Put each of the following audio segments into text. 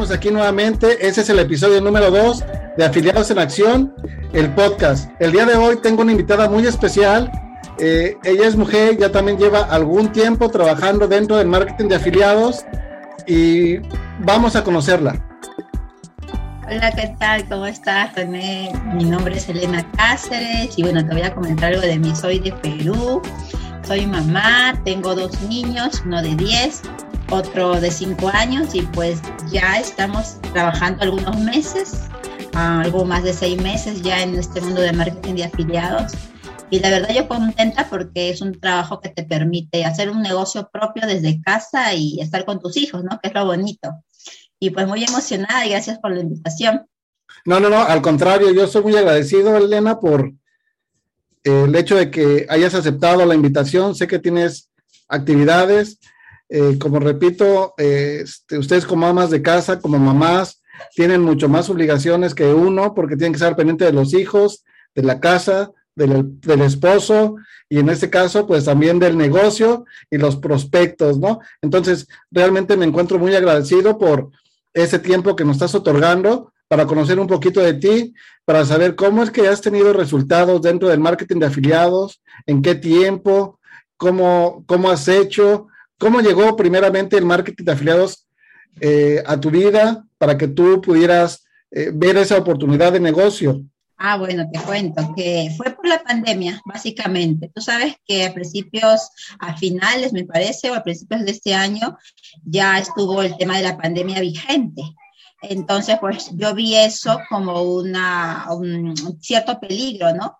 Estamos aquí nuevamente. Ese es el episodio número 2 de Afiliados en Acción, el podcast. El día de hoy tengo una invitada muy especial. Eh, ella es mujer, ya también lleva algún tiempo trabajando dentro del marketing de afiliados y vamos a conocerla. Hola, ¿qué tal? ¿Cómo estás, René? Mi nombre es Elena Cáceres y bueno, te voy a comentar algo de mí. Soy de Perú, soy mamá, tengo dos niños, uno de 10 otro de cinco años y pues ya estamos trabajando algunos meses, algo más de seis meses ya en este mundo de marketing de afiliados. Y la verdad yo contenta porque es un trabajo que te permite hacer un negocio propio desde casa y estar con tus hijos, ¿no? Que es lo bonito. Y pues muy emocionada y gracias por la invitación. No, no, no, al contrario, yo soy muy agradecido, Elena, por el hecho de que hayas aceptado la invitación. Sé que tienes actividades, eh, como repito, eh, este, ustedes como amas de casa, como mamás, tienen mucho más obligaciones que uno porque tienen que estar pendientes de los hijos, de la casa, del, del, esposo y en este caso, pues también del negocio y los prospectos, ¿no? Entonces, realmente me encuentro muy agradecido por ese tiempo que nos estás otorgando para conocer un poquito de ti, para saber cómo es que has tenido resultados dentro del marketing de afiliados, en qué tiempo, cómo, cómo has hecho, ¿Cómo llegó primeramente el marketing de afiliados eh, a tu vida para que tú pudieras eh, ver esa oportunidad de negocio? Ah, bueno, te cuento que fue por la pandemia, básicamente. Tú sabes que a principios, a finales, me parece, o a principios de este año, ya estuvo el tema de la pandemia vigente. Entonces, pues yo vi eso como una, un cierto peligro, ¿no?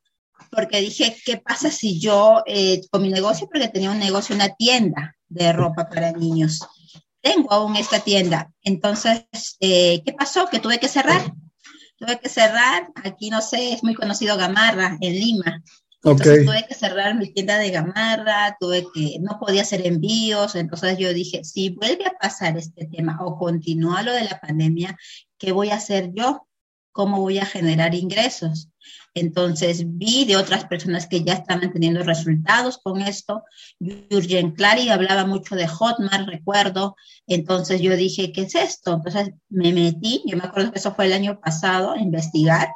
Porque dije, ¿qué pasa si yo eh, con mi negocio, porque tenía un negocio, una tienda, de ropa para niños. Tengo aún esta tienda. Entonces, eh, ¿qué pasó? Que tuve que cerrar. Tuve que cerrar. Aquí, no sé, es muy conocido Gamarra, en Lima. Entonces tuve que cerrar mi tienda de gamarra, tuve que, no podía hacer envíos, entonces yo dije, si vuelve a pasar este tema o continúa lo de la pandemia, ¿qué voy a hacer yo? ¿Cómo voy a generar ingresos? Entonces vi de otras personas que ya estaban teniendo resultados con esto. Jürgen Clary hablaba mucho de Hotmart, recuerdo. Entonces yo dije, ¿qué es esto? Entonces me metí, yo me acuerdo que eso fue el año pasado, a investigar.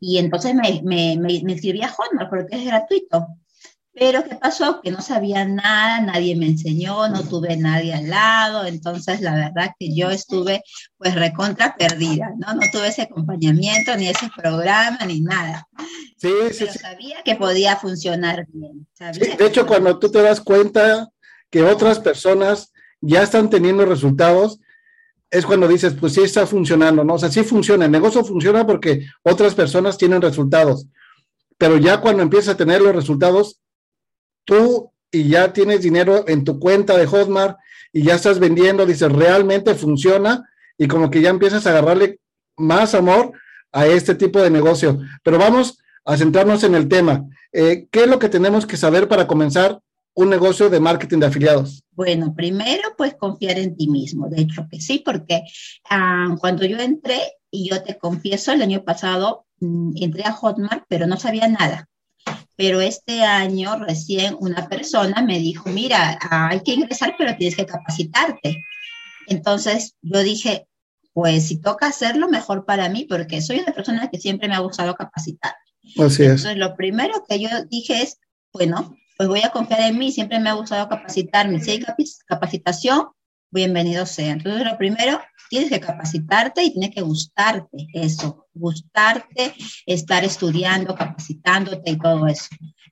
Y entonces me, me, me, me inscribí a Hotmart porque es gratuito. Pero ¿qué pasó? Que no sabía nada, nadie me enseñó, no tuve nadie al lado, entonces la verdad que yo estuve pues recontra perdida, ¿no? No tuve ese acompañamiento, ni ese programa, ni nada. Sí, sí, Pero sabía que podía funcionar bien. de hecho, cuando tú te das cuenta que otras personas ya están teniendo resultados, es cuando dices, pues sí está funcionando, ¿no? O sea, sí funciona, el negocio funciona porque otras personas tienen resultados, pero ya cuando empiezas a tener los resultados, tú y ya tienes dinero en tu cuenta de Hotmart y ya estás vendiendo, dices, realmente funciona y como que ya empiezas a agarrarle más amor a este tipo de negocio. Pero vamos a centrarnos en el tema. Eh, ¿Qué es lo que tenemos que saber para comenzar un negocio de marketing de afiliados? Bueno, primero pues confiar en ti mismo, de hecho que sí, porque ah, cuando yo entré, y yo te confieso, el año pasado mm, entré a Hotmart, pero no sabía nada pero este año recién una persona me dijo, mira, hay que ingresar, pero tienes que capacitarte. Entonces yo dije, pues si toca hacerlo, mejor para mí, porque soy una persona que siempre me ha gustado capacitar. Así es. Entonces lo primero que yo dije es, bueno, pues voy a confiar en mí, siempre me ha gustado capacitarme. Si hay capacitación, bienvenido sea. Entonces lo primero tienes que capacitarte y tiene que gustarte eso, gustarte, estar estudiando, capacitándote y todo eso.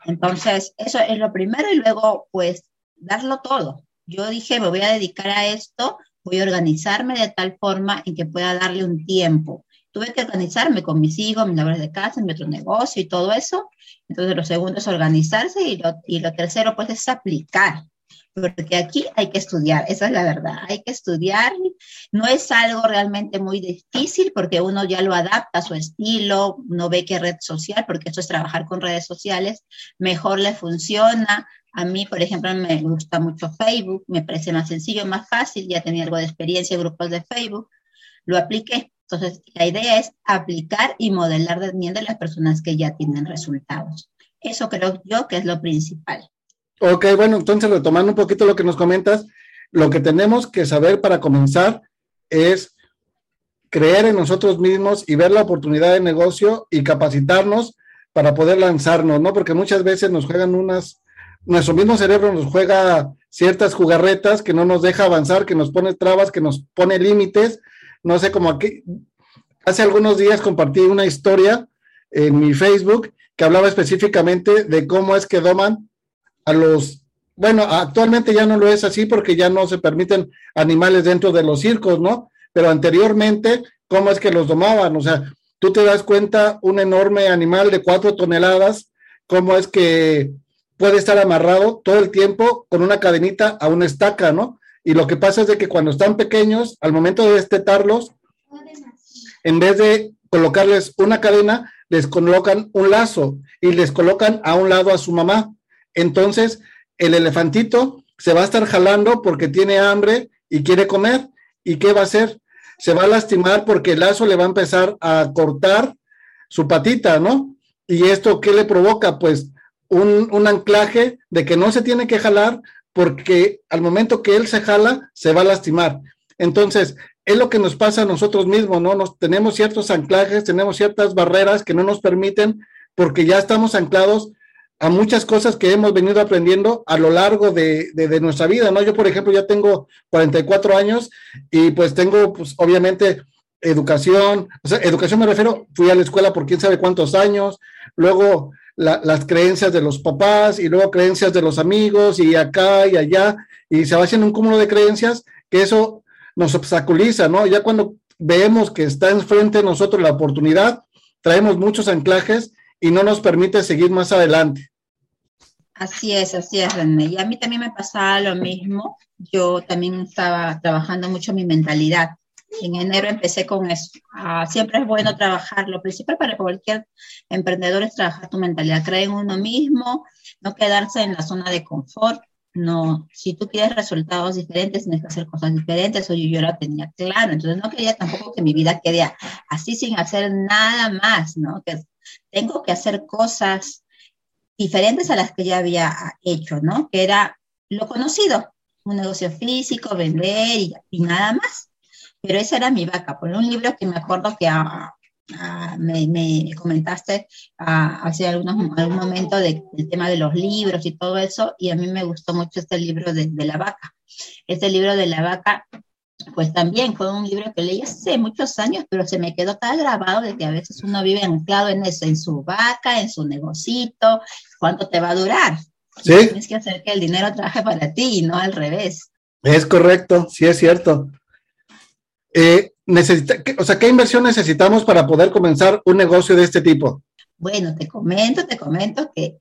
Entonces, eso es lo primero y luego, pues, darlo todo. Yo dije, me voy a dedicar a esto, voy a organizarme de tal forma en que pueda darle un tiempo. Tuve que organizarme con mis hijos, mis labores de casa, mi otro negocio y todo eso. Entonces, lo segundo es organizarse y lo, y lo tercero, pues, es aplicar porque aquí hay que estudiar, esa es la verdad, hay que estudiar, no es algo realmente muy difícil porque uno ya lo adapta a su estilo, no ve qué red social, porque esto es trabajar con redes sociales, mejor le funciona. A mí, por ejemplo, me gusta mucho Facebook, me parece más sencillo, más fácil, ya tenía algo de experiencia en grupos de Facebook, lo apliqué. Entonces, la idea es aplicar y modelar también de las personas que ya tienen resultados. Eso creo yo que es lo principal. Ok, bueno, entonces retomando un poquito lo que nos comentas, lo que tenemos que saber para comenzar es creer en nosotros mismos y ver la oportunidad de negocio y capacitarnos para poder lanzarnos, ¿no? Porque muchas veces nos juegan unas, nuestro mismo cerebro nos juega ciertas jugarretas que no nos deja avanzar, que nos pone trabas, que nos pone límites. No sé, como aquí, hace algunos días compartí una historia en mi Facebook que hablaba específicamente de cómo es que doman a los, bueno, actualmente ya no lo es así porque ya no se permiten animales dentro de los circos, ¿no? Pero anteriormente, ¿cómo es que los domaban? O sea, tú te das cuenta, un enorme animal de cuatro toneladas, ¿cómo es que puede estar amarrado todo el tiempo con una cadenita a una estaca, ¿no? Y lo que pasa es de que cuando están pequeños, al momento de destetarlos, en vez de colocarles una cadena, les colocan un lazo y les colocan a un lado a su mamá entonces el elefantito se va a estar jalando porque tiene hambre y quiere comer. ¿Y qué va a hacer? Se va a lastimar porque el lazo le va a empezar a cortar su patita, ¿no? ¿Y esto qué le provoca? Pues un, un, anclaje de que no se tiene que jalar porque al momento que él se jala, se va a lastimar. Entonces, es lo que nos pasa a nosotros mismos, ¿no? Nos, tenemos ciertos anclajes, tenemos ciertas barreras que no nos permiten porque ya estamos anclados a muchas cosas que hemos venido aprendiendo a lo largo de, nuestra vida, ¿no? Yo, por ejemplo, ya tengo 44 años y pues tengo, pues, obviamente, educación, educación me refiero, fui a la escuela por quién sabe cuántos años, luego las creencias de los papás y luego creencias de los amigos y acá y allá, y se va haciendo un cúmulo de creencias que eso nos obstaculiza, ¿no? Ya cuando vemos que está enfrente de nosotros la oportunidad, traemos muchos anclajes y no nos permite seguir más adelante. Así es, así es, René. Y a mí también me pasaba lo mismo. Yo también estaba trabajando mucho mi mentalidad. En enero empecé con eso. Siempre es bueno trabajar. Lo principal para cualquier emprendedor es trabajar tu mentalidad. Creer en uno mismo, no quedarse en la zona de confort. No, si tú quieres resultados diferentes, tienes que hacer cosas diferentes. Oye, yo lo tenía claro. Entonces no quería tampoco que mi vida quede así sin hacer nada más, ¿no? Que tengo que hacer cosas diferentes a las que ya había hecho, ¿no? Que era lo conocido, un negocio físico, vender y, nada más. Pero esa era mi vaca. Por un libro que me acuerdo que ah, ah, me, comentaste ah, hace algunos, algún momento del tema de los libros y todo eso, y a mí me gustó mucho este libro de, de la vaca. Este libro de la vaca pues también fue un libro que leí hace muchos años, pero se me quedó tan grabado de que a veces uno vive anclado en eso, en su vaca, en su negocito, ¿cuánto te va a durar? Sí. Tienes que hacer que el dinero trabaje para ti y no al revés. Es correcto, sí es cierto. Eh, necesita, o sea, ¿qué inversión necesitamos para poder comenzar un negocio de este tipo? Bueno, te comento, te comento que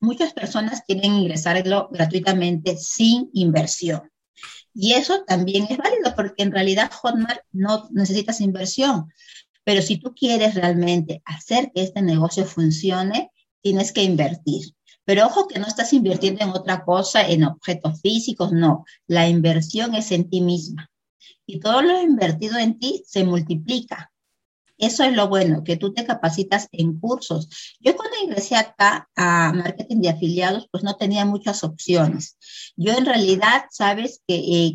muchas personas quieren ingresarlo gratuitamente sin inversión. Y eso también es válido porque en realidad Hotmart no necesitas inversión. Pero si tú quieres realmente hacer que este negocio funcione, tienes que invertir. Pero ojo que no estás invirtiendo en otra cosa, en objetos físicos, no. La inversión es en ti misma. Y todo lo invertido en ti se multiplica. Eso es lo bueno, que tú te capacitas en cursos. Yo cuando ingresé acá a marketing de afiliados, pues no tenía muchas opciones. Yo en realidad, sabes que eh,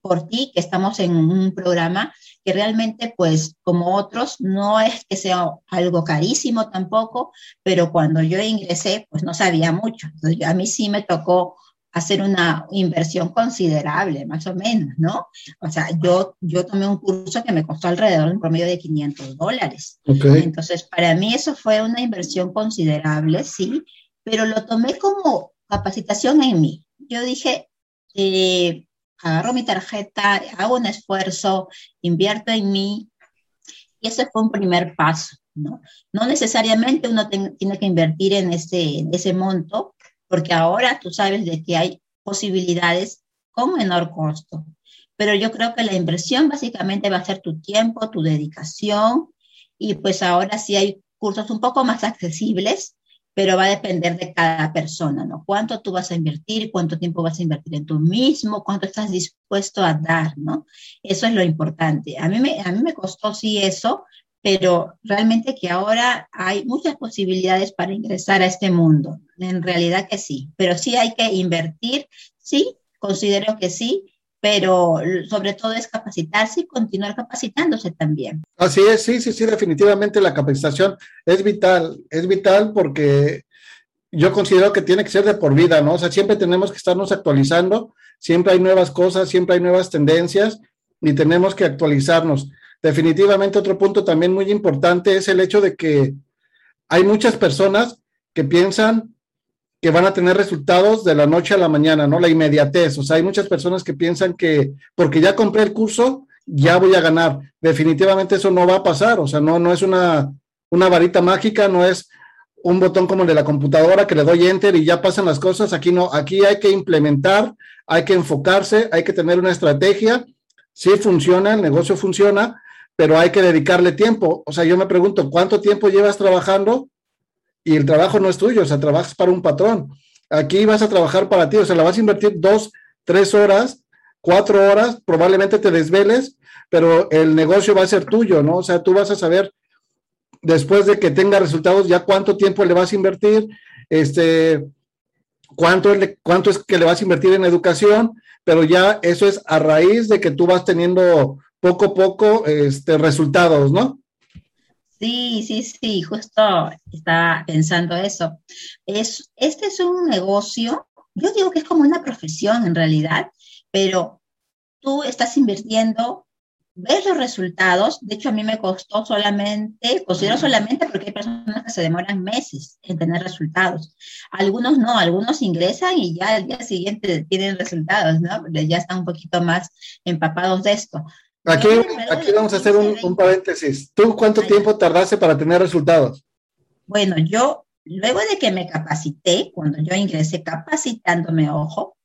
por ti, que estamos en un programa que realmente, pues como otros, no es que sea algo carísimo tampoco, pero cuando yo ingresé, pues no sabía mucho. Entonces, a mí sí me tocó hacer una inversión considerable, más o menos, ¿no? O sea, yo, yo tomé un curso que me costó alrededor de un promedio de 500 dólares. Entonces, para mí eso fue una inversión considerable, sí, pero lo tomé como capacitación en mí. Yo dije, eh, agarro mi tarjeta, hago un esfuerzo, invierto en mí, y ese fue un primer paso, ¿no? No necesariamente uno tiene que invertir en ese, en ese monto, porque ahora tú sabes de que hay posibilidades con menor costo. Pero yo creo que la inversión básicamente va a ser tu tiempo, tu dedicación y pues ahora sí hay cursos un poco más accesibles, pero va a depender de cada persona, ¿no? Cuánto tú vas a invertir, cuánto tiempo vas a invertir en tú mismo, cuánto estás dispuesto a dar, ¿no? Eso es lo importante. A mí me, a mí me costó sí eso, pero realmente que ahora hay muchas posibilidades para ingresar a este mundo. En realidad que sí, pero sí hay que invertir, sí, considero que sí, pero sobre todo es capacitarse y continuar capacitándose también. Así es, sí, sí, sí, definitivamente la capacitación es vital, es vital porque yo considero que tiene que ser de por vida, ¿no? O sea, siempre tenemos que estarnos actualizando, siempre hay nuevas cosas, siempre hay nuevas tendencias y tenemos que actualizarnos. Definitivamente otro punto también muy importante es el hecho de que hay muchas personas que piensan que van a tener resultados de la noche a la mañana, ¿no? La inmediatez. O sea, hay muchas personas que piensan que porque ya compré el curso, ya voy a ganar. Definitivamente eso no va a pasar. O sea, no, no es una, una varita mágica, no es un botón como el de la computadora que le doy enter y ya pasan las cosas. Aquí no, aquí hay que implementar, hay que enfocarse, hay que tener una estrategia. Sí funciona, el negocio funciona, pero hay que dedicarle tiempo. O sea, yo me pregunto, ¿cuánto tiempo llevas trabajando? y el trabajo no es tuyo, o sea, trabajas para un patrón. Aquí vas a trabajar para ti, o sea, la vas a invertir dos, tres horas, cuatro horas, probablemente te desveles, pero el negocio va a ser tuyo, ¿no? O sea, tú vas a saber después de que tenga resultados ya cuánto tiempo le vas a invertir, este, cuánto, cuánto es que le vas a invertir en educación, pero ya eso es a raíz de que tú vas teniendo poco a poco este, resultados, ¿no? Sí, sí, sí, justo estaba pensando eso. Es, este es un negocio, yo digo que es como una profesión en realidad, pero tú estás invirtiendo, ves los resultados, de hecho a mí me costó solamente, considero solamente porque hay personas que se demoran meses en tener resultados. Algunos no, algunos ingresan y ya al día siguiente tienen resultados, ¿no? Ya están un poquito más empapados de esto. Aquí, aquí vamos a hacer un, paréntesis. ¿Tú cuánto tiempo tardaste para tener resultados? Bueno, yo, luego de que me capacité, cuando yo ingresé capacitándome, ojo,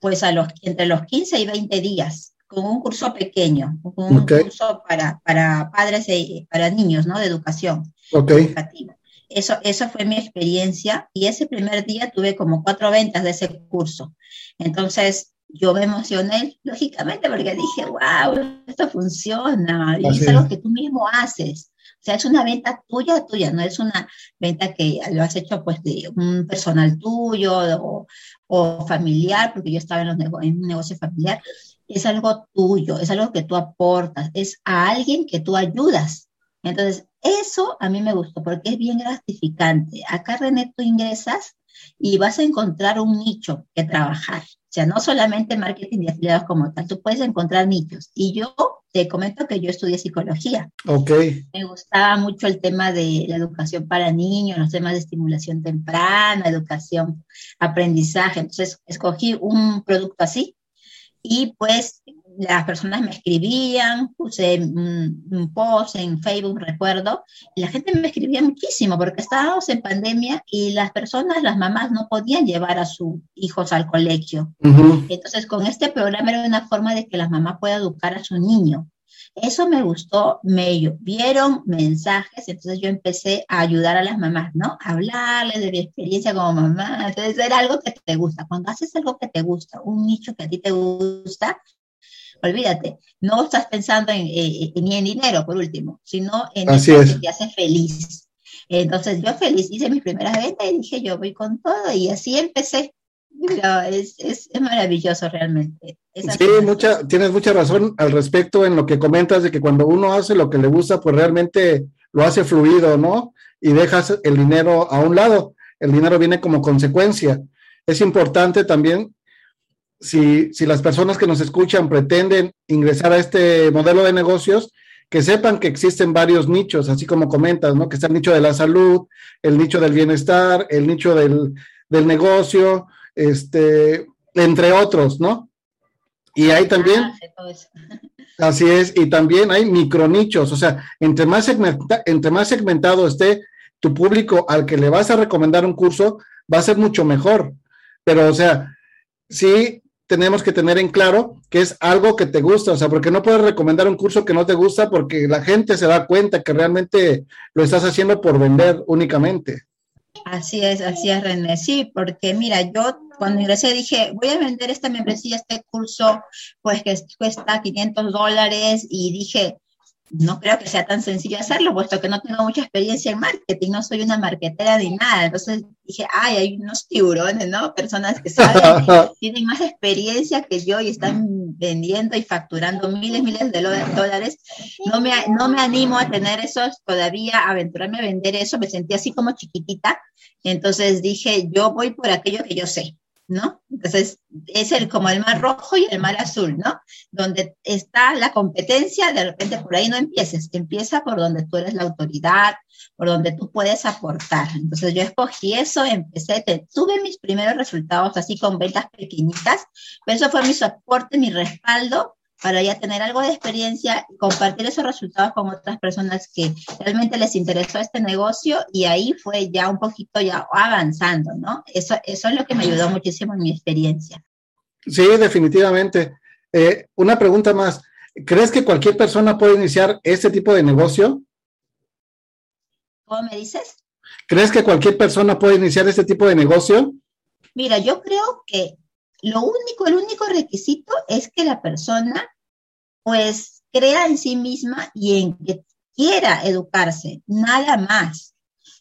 pues a los, entre los 15 y 20 días, con un curso pequeño, un curso para, para padres y para niños, ¿no? De educación educativa. Eso, eso fue mi experiencia y ese primer día tuve como cuatro ventas de ese curso. Entonces, yo me emocioné, lógicamente, porque dije, wow, esto funciona, y es algo que tú mismo haces. O sea, es una venta tuya, tuya, no es una venta que lo has hecho pues de un personal tuyo o, o familiar, porque yo estaba en, los en un negocio familiar. Es algo tuyo, es algo que tú aportas, es a alguien que tú ayudas. Entonces, eso a mí me gustó porque es bien gratificante. Acá, René, tú ingresas y vas a encontrar un nicho que trabajar. O sea, no solamente marketing de afiliados como tal, tú puedes encontrar nichos. Y yo te comento que yo estudié psicología. Ok. Me gustaba mucho el tema de la educación para niños, los temas de estimulación temprana, educación, aprendizaje. Entonces, escogí un producto así y pues las personas me escribían, puse un, post en Facebook, recuerdo, y la gente me escribía muchísimo porque estábamos en pandemia y las personas, las mamás, no podían llevar a sus hijos al colegio. Entonces, con este programa era una forma de que la mamá pueda educar a su niño. Eso me gustó, me vieron mensajes, entonces yo empecé a ayudar a las mamás, ¿no? A hablarles de mi experiencia como mamá. Entonces era algo que te gusta. Cuando haces algo que te gusta, un nicho que a ti te gusta, olvídate, no estás pensando en, eh, eh, ni en dinero, por último, sino en lo que te hace feliz. Entonces yo feliz hice mis primeras ventas y dije, yo voy con todo y así empecé. Pero es, es, es maravilloso realmente. sí, mucha, tienes mucha razón al respecto en lo que comentas de que cuando uno hace lo que le gusta, pues realmente lo hace fluido, ¿no? Y dejas el dinero a un lado. El dinero viene como consecuencia. Es importante también si, si las personas que nos escuchan pretenden ingresar a este modelo de negocios, que sepan que existen varios nichos, así como comentas, ¿no? Que está el nicho de la salud, el nicho del bienestar, el nicho del, del negocio, este, entre otros, ¿no? Y hay también, así es, y también hay micronichos, o sea, entre más, entre más segmentado esté tu público al que le vas a recomendar un curso, va a ser mucho mejor. Pero, o sea, sí tenemos que tener en claro que es algo que te gusta, o sea, porque no puedes recomendar un curso que no te gusta porque la gente se da cuenta que realmente lo estás haciendo por vender únicamente. Así es, así es, René. Sí, porque mira, yo cuando ingresé dije, voy a vender esta membresía, este curso, pues que cuesta 500 dólares y dije, no creo que sea tan sencillo hacerlo, puesto que no tengo mucha experiencia en marketing, no soy una marketera ni nada. Entonces dije, ay, hay unos tiburones, ¿no? Personas que saben, tienen más experiencia que yo y están vendiendo y facturando miles, miles de dólares. No me, no me animo a tener esos todavía, aventurarme a vender eso, me sentí así como chiquitita. Entonces dije, yo voy por aquello que yo sé. ¿No? Entonces, es el, como el mar rojo y el mar azul, ¿no? Donde está la competencia, de repente por ahí no empieces, empieza por donde tú eres la autoridad, por donde tú puedes aportar. Entonces, yo escogí eso, empecé, tuve mis primeros resultados así con ventas pequeñitas, pero eso fue mi soporte, mi respaldo para ya tener algo de experiencia compartir esos resultados con otras personas que realmente les interesó este negocio y ahí fue ya un poquito ya avanzando, ¿no? Eso, eso es lo que me ayudó muchísimo en mi experiencia. Sí, definitivamente. Eh, una pregunta más. ¿Crees que cualquier persona puede iniciar este tipo de negocio? ¿Cómo me dices? ¿Crees que cualquier persona puede iniciar este tipo de negocio? Mira, yo creo que lo único, el único requisito es que la persona pues crea en sí misma y en que quiera educarse, nada más.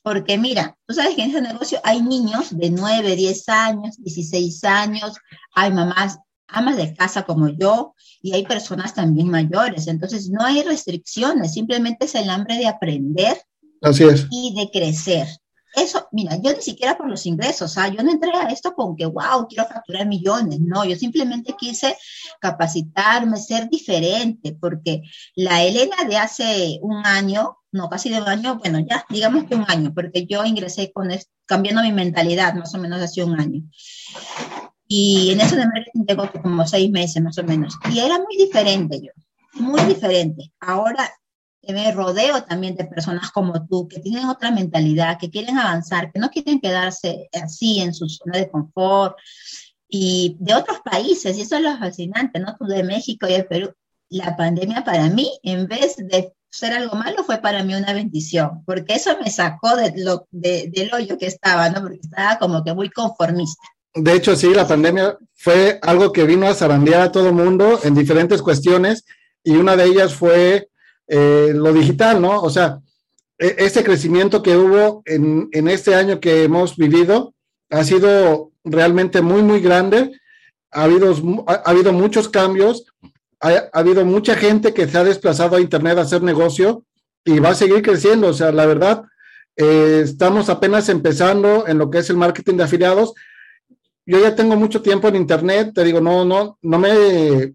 Porque mira, tú sabes que en ese negocio hay niños de 9, 10 años, 16 años, hay mamás, amas de casa como yo, y hay personas también mayores. Entonces no hay restricciones, simplemente es el hambre de aprender Así es. y de crecer eso, mira, yo ni siquiera por los ingresos, sea, yo no entré a esto con que, wow, quiero facturar millones, no, yo simplemente quise capacitarme, ser diferente, porque la Elena de hace un año, no, casi de un año, bueno, ya, digamos que un año, porque yo ingresé con cambiando mi mentalidad más o menos hace un año. Y en eso de marketing tengo como seis meses más o menos. Y era muy diferente yo, muy diferente. Ahora me rodeo también de personas como tú, que tienen otra mentalidad, que quieren avanzar, que no quieren quedarse así en su zona de confort y de otros países, y eso es lo fascinante, ¿no? Tú de México y de Perú. La pandemia para mí, en vez de ser algo malo, fue para mí una bendición, porque eso me sacó de lo, de, del hoyo que estaba, ¿no? Porque estaba como que muy conformista. De hecho, sí, la pandemia fue algo que vino a zarandear a todo mundo en diferentes cuestiones, y una de ellas fue eh, lo digital, ¿no? O sea, e, este crecimiento que hubo en, este año que hemos vivido ha sido realmente muy, muy grande. Ha habido, ha, habido muchos cambios, ha, habido mucha gente que se ha desplazado a Internet a hacer negocio y va a seguir creciendo. O sea, la verdad, eh, estamos apenas empezando en lo que es el marketing de afiliados. Yo ya tengo mucho tiempo en Internet, te digo, no, no, no me,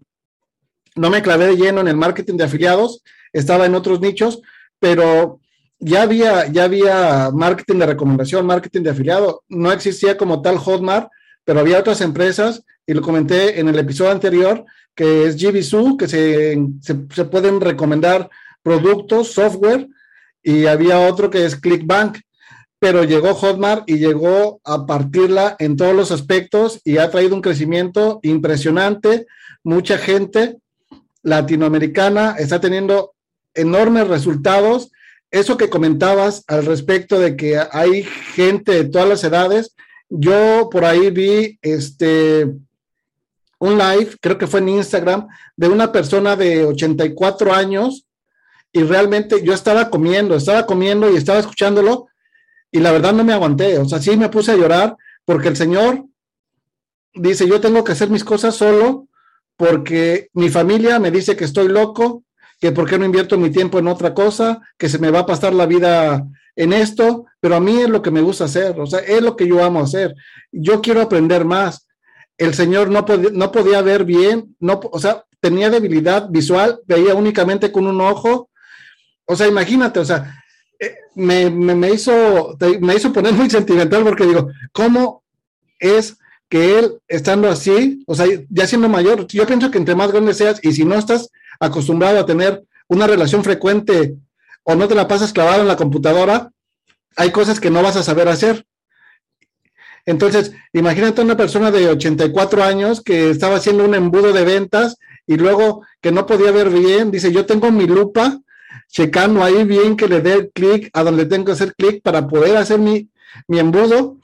no me clavé de lleno en el marketing de afiliados estaba en otros nichos, pero ya había, ya había marketing de recomendación, marketing de afiliado. No existía como tal Hotmart, pero había otras empresas, y lo comenté en el episodio anterior, que es GBSU, que se, se, pueden recomendar productos, software, y había otro que es ClickBank, pero llegó Hotmart y llegó a partirla en todos los aspectos y ha traído un crecimiento impresionante. Mucha gente latinoamericana está teniendo enormes resultados. Eso que comentabas al respecto de que hay gente de todas las edades, yo por ahí vi este un live, creo que fue en Instagram, de una persona de 84 años y realmente yo estaba comiendo, estaba comiendo y estaba escuchándolo y la verdad no me aguanté, o sea, sí me puse a llorar porque el señor dice, yo tengo que hacer mis cosas solo porque mi familia me dice que estoy loco, que por qué no invierto mi tiempo en otra cosa, que se me va a pasar la vida en esto, pero a mí es lo que me gusta hacer, o sea, es lo que yo amo hacer. Yo quiero aprender más. El señor no, no podía ver bien, no, o sea, tenía debilidad visual, veía únicamente con un ojo. O sea, imagínate, o sea, eh, me, me, hizo, me hizo poner muy sentimental porque digo, ¿cómo es que él estando así, o sea, ya siendo mayor, yo pienso que entre más grande seas y si no estás acostumbrado a tener una relación frecuente o no te la pasas clavado en la computadora, hay cosas que no vas a saber hacer. Entonces, imagínate una persona de 84 años que estaba haciendo un embudo de ventas y luego que no podía ver bien, dice, yo tengo mi lupa checando ahí bien que le dé clic a donde tengo que hacer clic para poder hacer mi, mi embudo.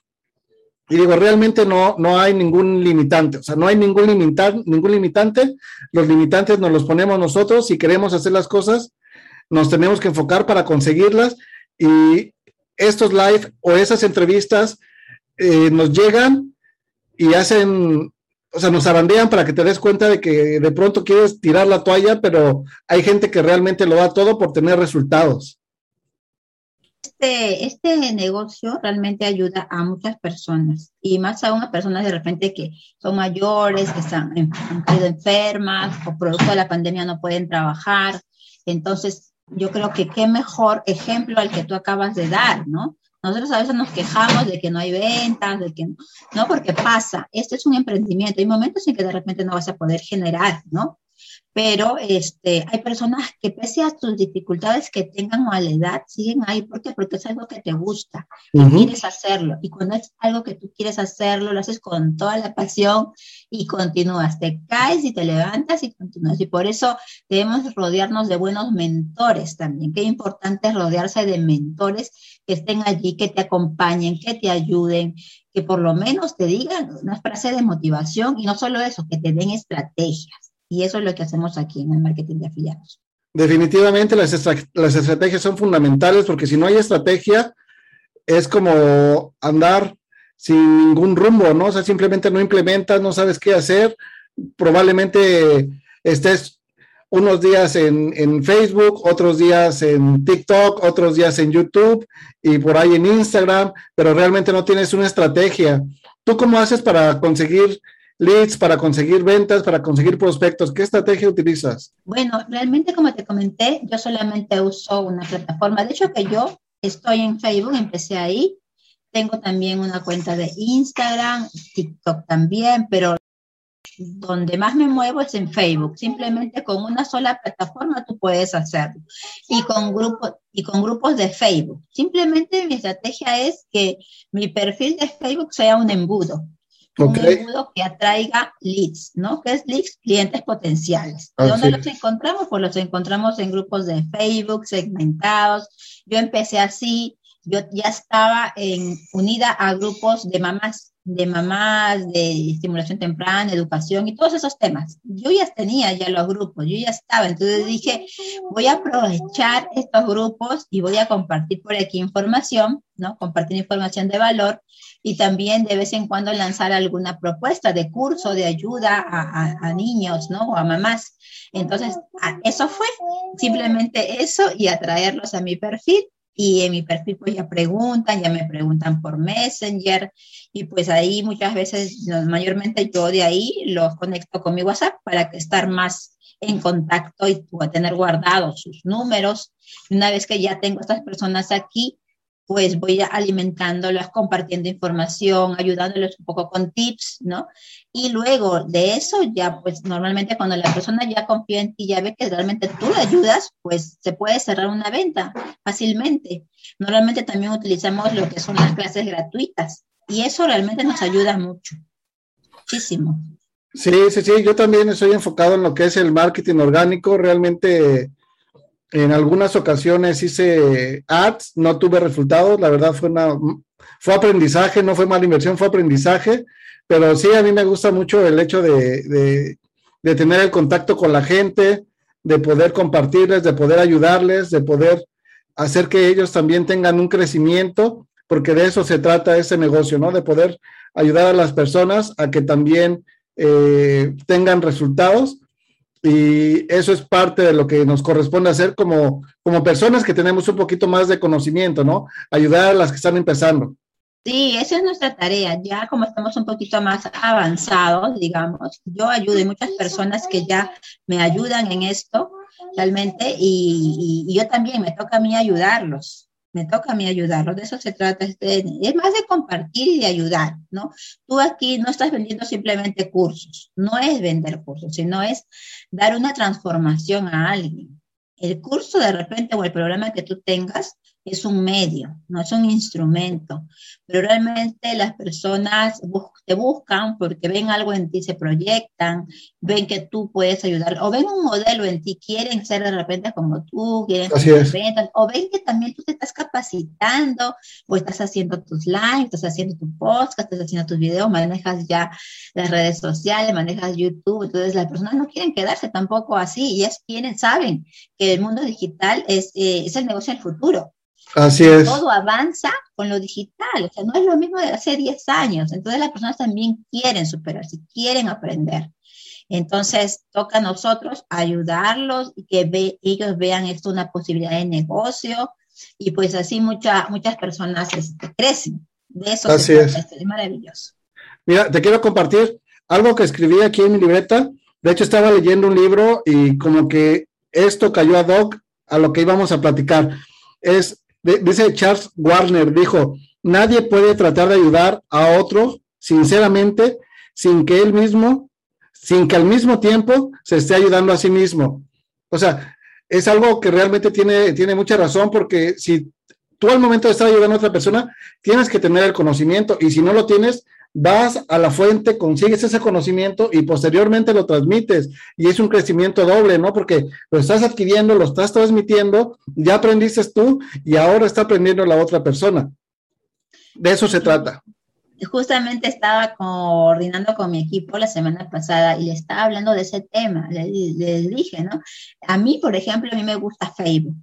Y digo, realmente no, no hay ningún limitante, o sea, no hay ningún, limitar, ningún limitante. Los limitantes nos los ponemos nosotros. Si queremos hacer las cosas, nos tenemos que enfocar para conseguirlas. Y estos live o esas entrevistas eh, nos llegan y hacen, o sea, nos abandean para que te des cuenta de que de pronto quieres tirar la toalla, pero hay gente que realmente lo da todo por tener resultados. Este, este negocio realmente ayuda a muchas personas y más aún a personas de repente que son mayores, que están, han caído enfermas o producto de la pandemia no pueden trabajar. Entonces, yo creo que qué mejor ejemplo al que tú acabas de dar, ¿no? Nosotros a veces nos quejamos de que no hay ventas, de que no, porque pasa, este es un emprendimiento, hay momentos en que de repente no vas a poder generar, ¿no? Pero este, hay personas que pese a tus dificultades que tengan o a la edad, siguen ahí. ¿Por qué? Porque es algo que te gusta y quieres hacerlo. Y cuando es algo que tú quieres hacerlo, lo haces con toda la pasión y continúas. Te caes y te levantas y continúas. Y por eso debemos rodearnos de buenos mentores también. Qué importante es rodearse de mentores que estén allí, que te acompañen, que te ayuden, que por lo menos te digan una frase de motivación y no solo eso, que te den estrategias. Y eso es lo que hacemos aquí en el marketing de afiliados. Definitivamente las, las estrategias son fundamentales porque si no hay estrategia es como andar sin ningún rumbo, ¿no? O sea, simplemente no implementas, no sabes qué hacer, probablemente estés unos días en, en, Facebook, otros días en TikTok, otros días en YouTube y por ahí en Instagram, pero realmente no tienes una estrategia. ¿Tú cómo haces para conseguir leads, para conseguir ventas, para conseguir prospectos? ¿Qué estrategia utilizas? Bueno, realmente como te comenté, yo solamente uso una plataforma. De hecho que yo estoy en Facebook, empecé ahí. Tengo también una cuenta de Instagram, TikTok también, pero donde más me muevo es en Facebook. Simplemente con una sola plataforma tú puedes hacerlo. Y con grupos, y con grupos de Facebook. Simplemente mi estrategia es que mi perfil de Facebook sea un embudo un embudo que atraiga leads, ¿no? ¿Qué es leads? Clientes potenciales. Ah, ¿Dónde los encontramos? Pues los encontramos en grupos de Facebook, segmentados. Yo empecé así, yo ya estaba en, unida a grupos de mamás, de mamás, de estimulación temprana, educación y todos esos temas. Yo ya tenía ya los grupos, yo ya estaba, entonces dije, voy a aprovechar estos grupos y voy a compartir por aquí información, ¿no? Compartir información de valor y también de vez en cuando lanzar alguna propuesta de curso de ayuda a, niños, ¿no? O a mamás. Entonces, eso fue simplemente eso y atraerlos a mi perfil. Y en mi perfil pues ya preguntan, ya me preguntan por Messenger y pues ahí muchas veces, mayormente yo de ahí los conecto con mi WhatsApp para estar más en contacto y tener guardados sus números. Una vez que ya tengo estas personas aquí, pues voy alimentándolas, compartiendo información, ayudándoles un poco con tips, ¿no? Y luego de eso ya, pues normalmente cuando la persona ya confía en ti, ya ve que realmente tú le ayudas, pues se puede cerrar una venta fácilmente. Normalmente también utilizamos lo que son las clases gratuitas y eso realmente nos ayuda mucho, muchísimo. Sí, sí, sí, yo también estoy enfocado en lo que es el marketing orgánico, realmente en algunas ocasiones hice ads, no tuve resultados, la verdad fue una fue aprendizaje, no fue mala inversión, fue aprendizaje, pero sí a mí me gusta mucho el hecho de, de, tener el contacto con la gente, de poder compartirles, de poder ayudarles, de poder hacer que ellos también tengan un crecimiento, porque de eso se trata ese negocio, ¿no? De poder ayudar a las personas a que también eh, tengan resultados y eso es parte de lo que nos corresponde hacer como, como personas que tenemos un poquito más de conocimiento, ¿no? Ayudar a las que están empezando. Sí, esa es nuestra tarea. Ya como estamos un poquito más avanzados, digamos, yo ayudo a muchas personas que ya me ayudan en esto realmente y, y yo también me toca a mí ayudarlos me toca a mí ayudarlos, de eso se trata, este, es más de compartir y de ayudar, ¿no? Tú aquí no estás vendiendo simplemente cursos, no es vender cursos, sino es dar una transformación a alguien. El curso de repente o el programa que tú tengas es un medio, no es un instrumento, pero realmente las personas te buscan porque ven algo en ti, se proyectan, ven que tú puedes ayudar, o ven un modelo en ti, quieren ser de repente como tú, quieren ser o ven que también tú te estás capacitando, o estás haciendo tus lives, estás haciendo tu podcast, estás haciendo tus videos, manejas ya las redes sociales, manejas YouTube, entonces las personas no quieren quedarse tampoco así, y es quieren, saben que el mundo digital es, eh, es el negocio del futuro. Así es. Todo avanza con lo digital, o sea, no es lo mismo de hace 10 años. Entonces las personas también quieren superarse, quieren aprender. Entonces toca a nosotros ayudarlos y que ellos vean esto una posibilidad de negocio y pues así muchas muchas personas este, crecen. De eso así es. es maravilloso. Mira, te quiero compartir algo que escribí aquí en mi libreta. De hecho, estaba leyendo un libro y como que esto cayó a Doc a lo que íbamos a platicar. Es dice Charles Warner, dijo, nadie puede tratar de ayudar a otro sinceramente sin que él mismo, sin que al mismo tiempo se esté ayudando a sí mismo. O sea, es algo que realmente tiene, tiene mucha razón porque si tú al momento de estar ayudando a otra persona, tienes que tener el conocimiento y si no lo tienes, vas a la fuente, consigues ese conocimiento y posteriormente lo transmites. Y es un crecimiento doble, ¿no? Porque lo estás adquiriendo, lo estás transmitiendo, ya aprendiste tú y ahora está aprendiendo la otra persona. De eso se trata. Justamente estaba coordinando con mi equipo la semana pasada y le estaba hablando de ese tema. Le, dije, ¿no? A mí, por ejemplo, a mí me gusta Facebook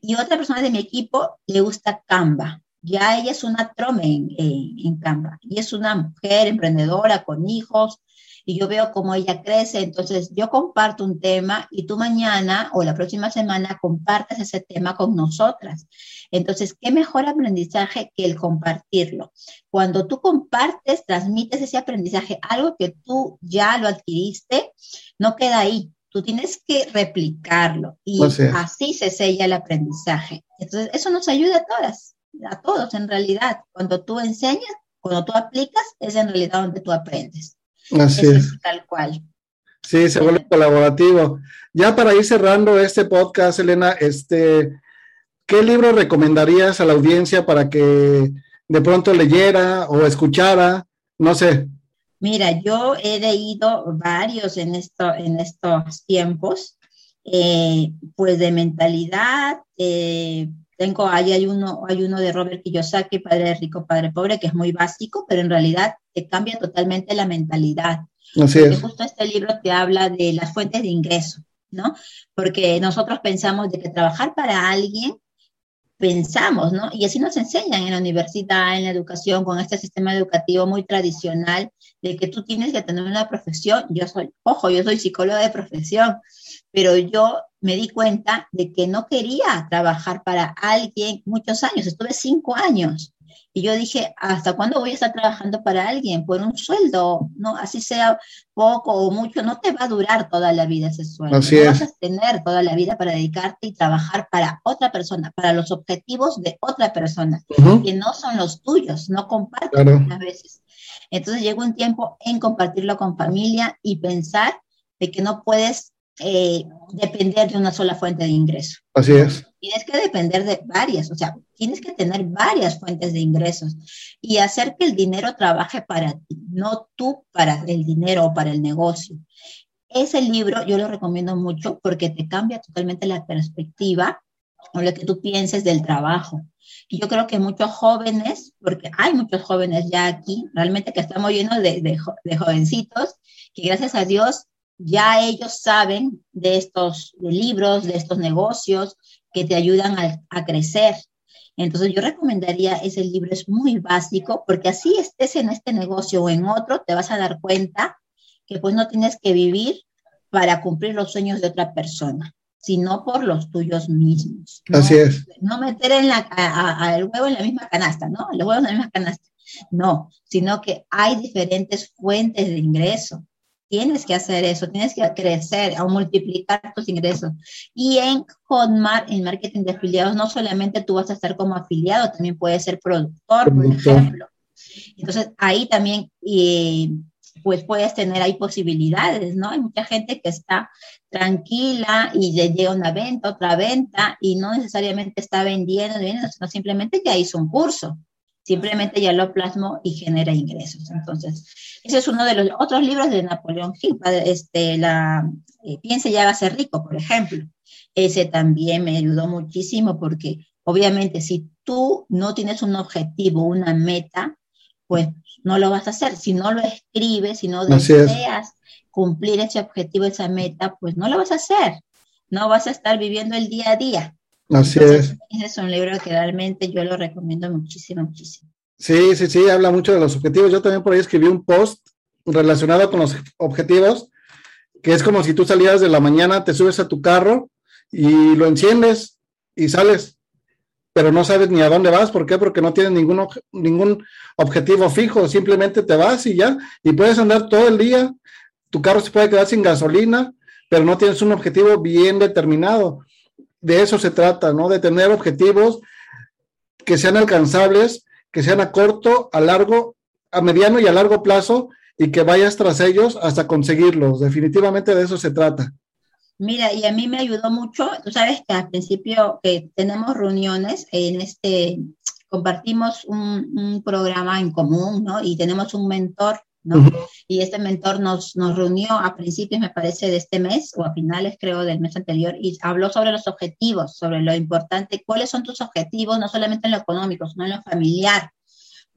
y otra persona de mi equipo le gusta Canva ya ella es una trome en, en, Canva y es una mujer emprendedora con hijos y yo veo cómo ella crece, entonces yo comparto un tema y tú mañana o la próxima semana compartes ese tema con nosotras. Entonces, ¿qué mejor aprendizaje que el compartirlo? Cuando tú compartes, transmites ese aprendizaje, algo que tú ya lo adquiriste, no queda ahí, tú tienes que replicarlo y así se sella el aprendizaje. Entonces, eso nos ayuda a todas a todos en realidad. Cuando tú enseñas, cuando tú aplicas, es en realidad donde tú aprendes. Así es. Tal cual. Sí, se vuelve colaborativo. Ya para ir cerrando este podcast, Elena, este, ¿qué libro recomendarías a la audiencia para que de pronto leyera o escuchara? No sé. Mira, yo he leído varios en, esto, en estos tiempos, eh, pues de mentalidad, eh, tengo, ahí hay uno, hay uno de Robert Kiyosaki, Padre Rico, Padre Pobre, que es muy básico, pero en realidad te cambia totalmente la mentalidad. Así es. Justo este libro te habla de las fuentes de ingreso, ¿no? Porque nosotros pensamos de que trabajar para alguien, pensamos, ¿no? Y así nos enseñan en la universidad, en la educación, con este sistema educativo muy tradicional, de que tú tienes que tener una profesión. Yo soy, ojo, yo soy psicóloga de profesión, pero yo me di cuenta de que no quería trabajar para alguien muchos años, estuve cinco años. Y yo dije, ¿hasta cuándo voy a estar trabajando para alguien? Por un sueldo, ¿no? Así sea poco o mucho, no te va a durar toda la vida ese sueldo. Así no vas a tener toda la vida para dedicarte y trabajar para otra persona, para los objetivos de otra persona, que no son los tuyos, no comparten a veces. Entonces llegó un tiempo en compartirlo con familia y pensar de que no puedes eh, depender de una sola fuente de ingreso. Así es. Tienes que depender de varias, o sea, tienes que tener varias fuentes de ingresos y hacer que el dinero trabaje para ti, no tú para el dinero o para el negocio. Ese libro yo lo recomiendo mucho porque te cambia totalmente la perspectiva o lo que tú pienses del trabajo. Y yo creo que muchos jóvenes, porque hay muchos jóvenes ya aquí, realmente que estamos llenos de, de, de jovencitos, que gracias a Dios ya ellos saben de estos libros, de estos negocios que te ayudan a, crecer. Entonces yo recomendaría ese libro, es muy básico, porque así estés en este negocio o en otro, te vas a dar cuenta que pues no tienes que vivir para cumplir los sueños de otra persona, sino por los tuyos mismos. Así es. No meter el huevo en la misma canasta, ¿no? El huevo en la misma canasta. No, sino que hay diferentes fuentes de ingreso tienes que hacer eso, tienes que crecer o multiplicar tus ingresos. Y en Hotmart, en marketing de afiliados, no solamente tú vas a estar como afiliado, también puedes ser productor, por ejemplo. Entonces, ahí también eh, pues puedes tener ahí posibilidades, ¿no? Hay mucha gente que está tranquila y le llega una venta, otra venta, y no necesariamente está vendiendo, sino simplemente ya hizo un curso, simplemente ya lo plasmó y genera ingresos. Entonces, ese es uno de los otros libros de Napoleón Hill, este, la eh, Piense y hágase rico, por ejemplo. Ese también me ayudó muchísimo porque obviamente si tú no tienes un objetivo, una meta, pues no lo vas a hacer. Si no lo escribes, si no deseas cumplir ese objetivo, esa meta, pues no lo vas a hacer. No vas a estar viviendo el día a día. Así es. Es un libro que realmente yo lo recomiendo muchísimo, muchísimo. Sí, sí, sí, habla mucho de los objetivos. Yo también por ahí escribí un post relacionado con los objetivos, que es como si tú salieras de la mañana, te subes a tu carro y lo enciendes y sales pero no sabes ni a dónde vas. ¿Por qué? Porque no tienes ningún, ningún objetivo fijo, simplemente te vas y ya, y puedes andar todo el día. Tu carro se puede quedar sin gasolina, pero no tienes un objetivo bien determinado. De eso se trata, ¿no? De tener objetivos que sean alcanzables, que sean a corto, a largo, a mediano y a largo plazo y que vayas tras ellos hasta conseguirlos. Definitivamente de eso se trata. Mira, y a mí me ayudó mucho, tú sabes que al principio que tenemos reuniones en este, compartimos un, programa en común, ¿no? Y tenemos un mentor, ¿no? Y este mentor nos, nos reunió a principios, me parece, de este mes o a finales, creo, del mes anterior y habló sobre los objetivos, sobre lo importante, cuáles son tus objetivos, no solamente en lo económico, sino en lo familiar,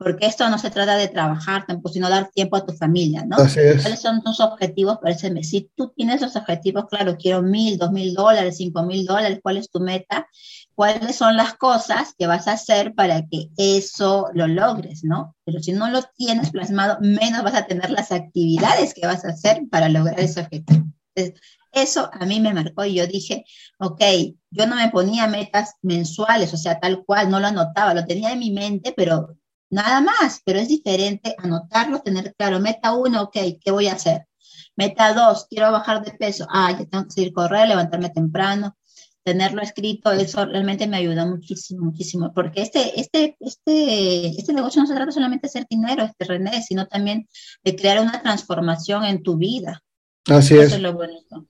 porque esto no se trata de trabajar tampoco, sino dar tiempo a tu familia, ¿no? ¿Cuáles son tus objetivos para ese mes? Si tú tienes los objetivos, claro, quiero mil, dos mil dólares, cinco mil dólares, ¿cuál es tu meta? ¿Cuáles son las cosas que vas a hacer para que eso lo logres, ¿no? Pero si no lo tienes plasmado, menos vas a tener las actividades que vas a hacer para lograr ese objetivo. Entonces, eso a mí me marcó y yo dije, ok, yo no me ponía metas mensuales, o sea, tal cual, no lo anotaba, lo tenía en mi mente, pero nada más, pero es diferente anotarlo, tener claro, meta uno, ok, ¿qué voy a hacer? Meta dos, quiero bajar de peso, ah, ya tengo que seguir correr, levantarme temprano, tenerlo escrito, eso realmente me ayuda muchísimo, muchísimo, porque este, este, este, este negocio no se trata solamente de hacer dinero, este René, sino también de crear una transformación en tu vida. Así es. Eso es lo bonito.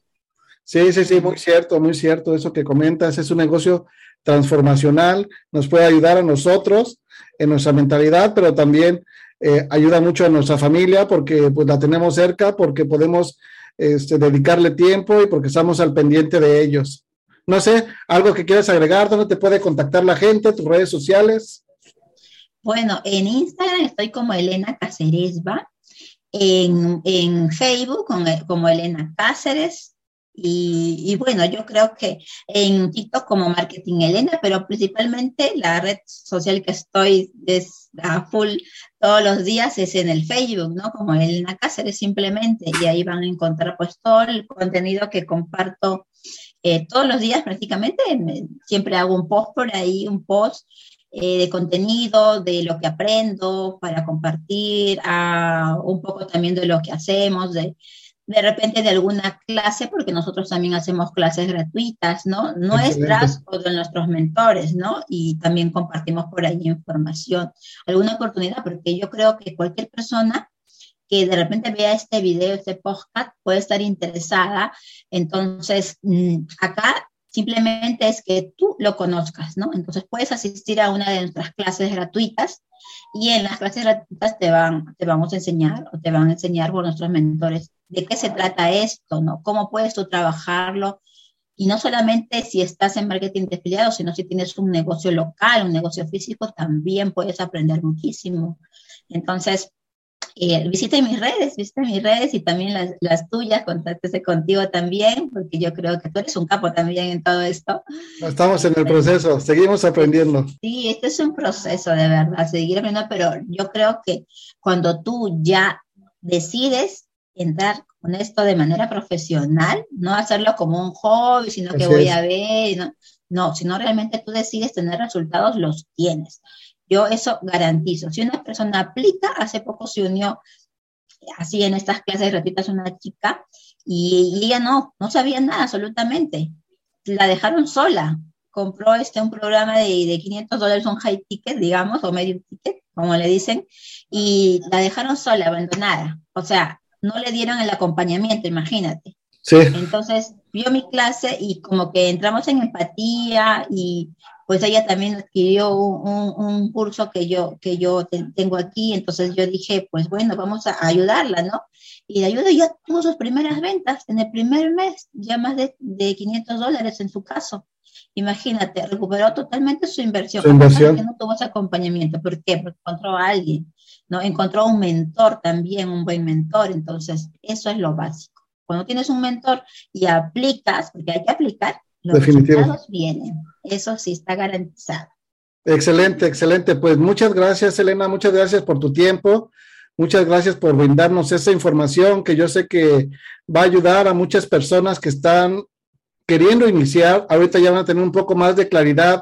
Sí, sí, sí, muy cierto, muy cierto eso que comentas, es un negocio transformacional, nos puede ayudar a nosotros en nuestra mentalidad, pero también eh, ayuda mucho a nuestra familia porque pues la tenemos cerca, porque podemos este, dedicarle tiempo y porque estamos al pendiente de ellos. No sé, algo que quieras agregar, ¿dónde te puede contactar la gente, tus redes sociales? Bueno, en Instagram estoy como Elena Cáceresba, en, en Facebook como Elena Cáceres, y, bueno, yo creo que en TikTok como Marketing Elena, pero principalmente la red social que estoy es a full todos los días es en el Facebook, ¿no? Como Elena Cáceres simplemente, y ahí van a encontrar pues todo el contenido que comparto eh, todos los días prácticamente. Siempre hago un post por ahí, un post eh, de contenido, de lo que aprendo para compartir, a, ah, un poco también de lo que hacemos, de de repente de alguna clase, porque nosotros también hacemos clases gratuitas, ¿no? Nuestras o de nuestros mentores, ¿no? Y también compartimos por ahí información, alguna oportunidad, porque yo creo que cualquier persona que de repente vea este video, este podcast, puede estar interesada. Entonces, mm, acá simplemente es que tú lo conozcas, ¿no? Entonces puedes asistir a una de nuestras clases gratuitas y en las clases gratuitas te, van, te vamos a enseñar o te van a enseñar por nuestros mentores de qué se trata esto, ¿no? ¿Cómo puedes tú trabajarlo? Y no solamente si estás en marketing de afiliados, sino si tienes un negocio local, un negocio físico, también puedes aprender muchísimo. Entonces, eh, visite mis redes, visite mis redes y también las, las, tuyas, contáctese contigo también, porque yo creo que tú eres un capo también en todo esto. Estamos en el proceso, seguimos aprendiendo. Sí, este es un proceso de verdad, seguir aprendiendo, pero yo creo que cuando tú ya decides entrar con esto de manera profesional, no hacerlo como un hobby, sino que voy a ver, no, no, sino realmente tú decides tener resultados, los tienes. Yo eso garantizo. Si una persona aplica, hace poco se unió así en estas clases gratuitas una chica y, ella no, no sabía nada absolutamente. La dejaron sola. Compró este, un programa de, de 500 dólares, un high ticket, digamos, o medio ticket, como le dicen, y la dejaron sola, abandonada. O sea, no le dieron el acompañamiento, imagínate. Sí. Entonces, vio mi clase y como que entramos en empatía y pues ella también adquirió un, curso que yo, que yo tengo aquí, entonces yo dije, pues bueno, vamos a ayudarla, ¿no? Y de ayuda ya tuvo sus primeras ventas en el primer mes, ya más de, de 500 dólares en su caso. Imagínate, recuperó totalmente su inversión. Su inversión. Que no tuvo ese acompañamiento. ¿Por qué? Porque encontró a alguien, ¿no? Encontró un mentor también, un buen mentor. Entonces, eso es lo básico. Cuando tienes un mentor y aplicas, porque hay que aplicar, los resultados vienen. Eso sí está garantizado. Excelente, excelente. Pues muchas gracias, Elena. Muchas gracias por tu tiempo. Muchas gracias por brindarnos esa información que yo sé que va a ayudar a muchas personas que están queriendo iniciar. Ahorita ya van a tener un poco más de claridad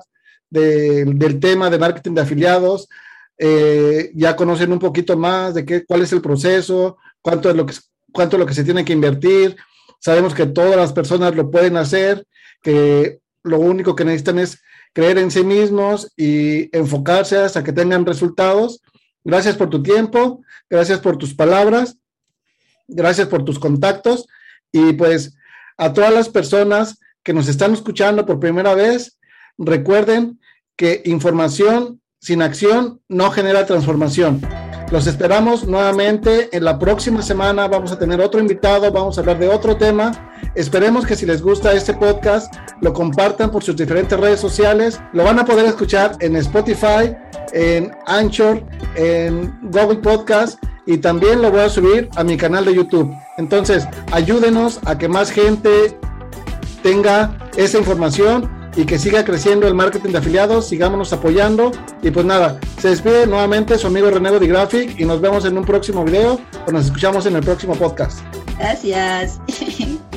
del tema de marketing de afiliados. Eh, ya conocen un poquito más de qué, cuál es el proceso, cuánto es lo que, cuánto es lo que se tiene que invertir. Sabemos que todas las personas lo pueden hacer que lo único que necesitan es creer en sí mismos y enfocarse hasta que tengan resultados. Gracias por tu tiempo, gracias por tus palabras, gracias por tus contactos y pues a todas las personas que nos están escuchando por primera vez, recuerden que información sin acción no genera transformación. Los esperamos nuevamente en la próxima semana. Vamos a tener otro invitado, vamos a hablar de otro tema. Esperemos que si les gusta este podcast, lo compartan por sus diferentes redes sociales. Lo van a poder escuchar en Spotify, en Anchor, en Google Podcast y también lo voy a subir a mi canal de YouTube. Entonces, ayúdenos a que más gente tenga esa información y que siga creciendo el marketing de afiliados, sigámonos apoyando y pues nada, se despide nuevamente su amigo René de Graphic y nos vemos en un próximo video o nos escuchamos en el próximo podcast. Gracias.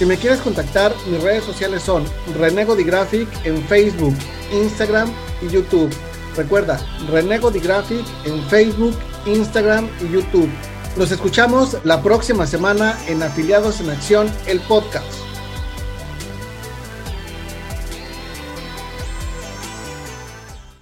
Si me quieres contactar, mis redes sociales son Renego Graphic en Facebook, Instagram y YouTube. Recuerda, Renego Graphic en Facebook, Instagram y YouTube. Nos escuchamos la próxima semana en Afiliados en Acción, el podcast.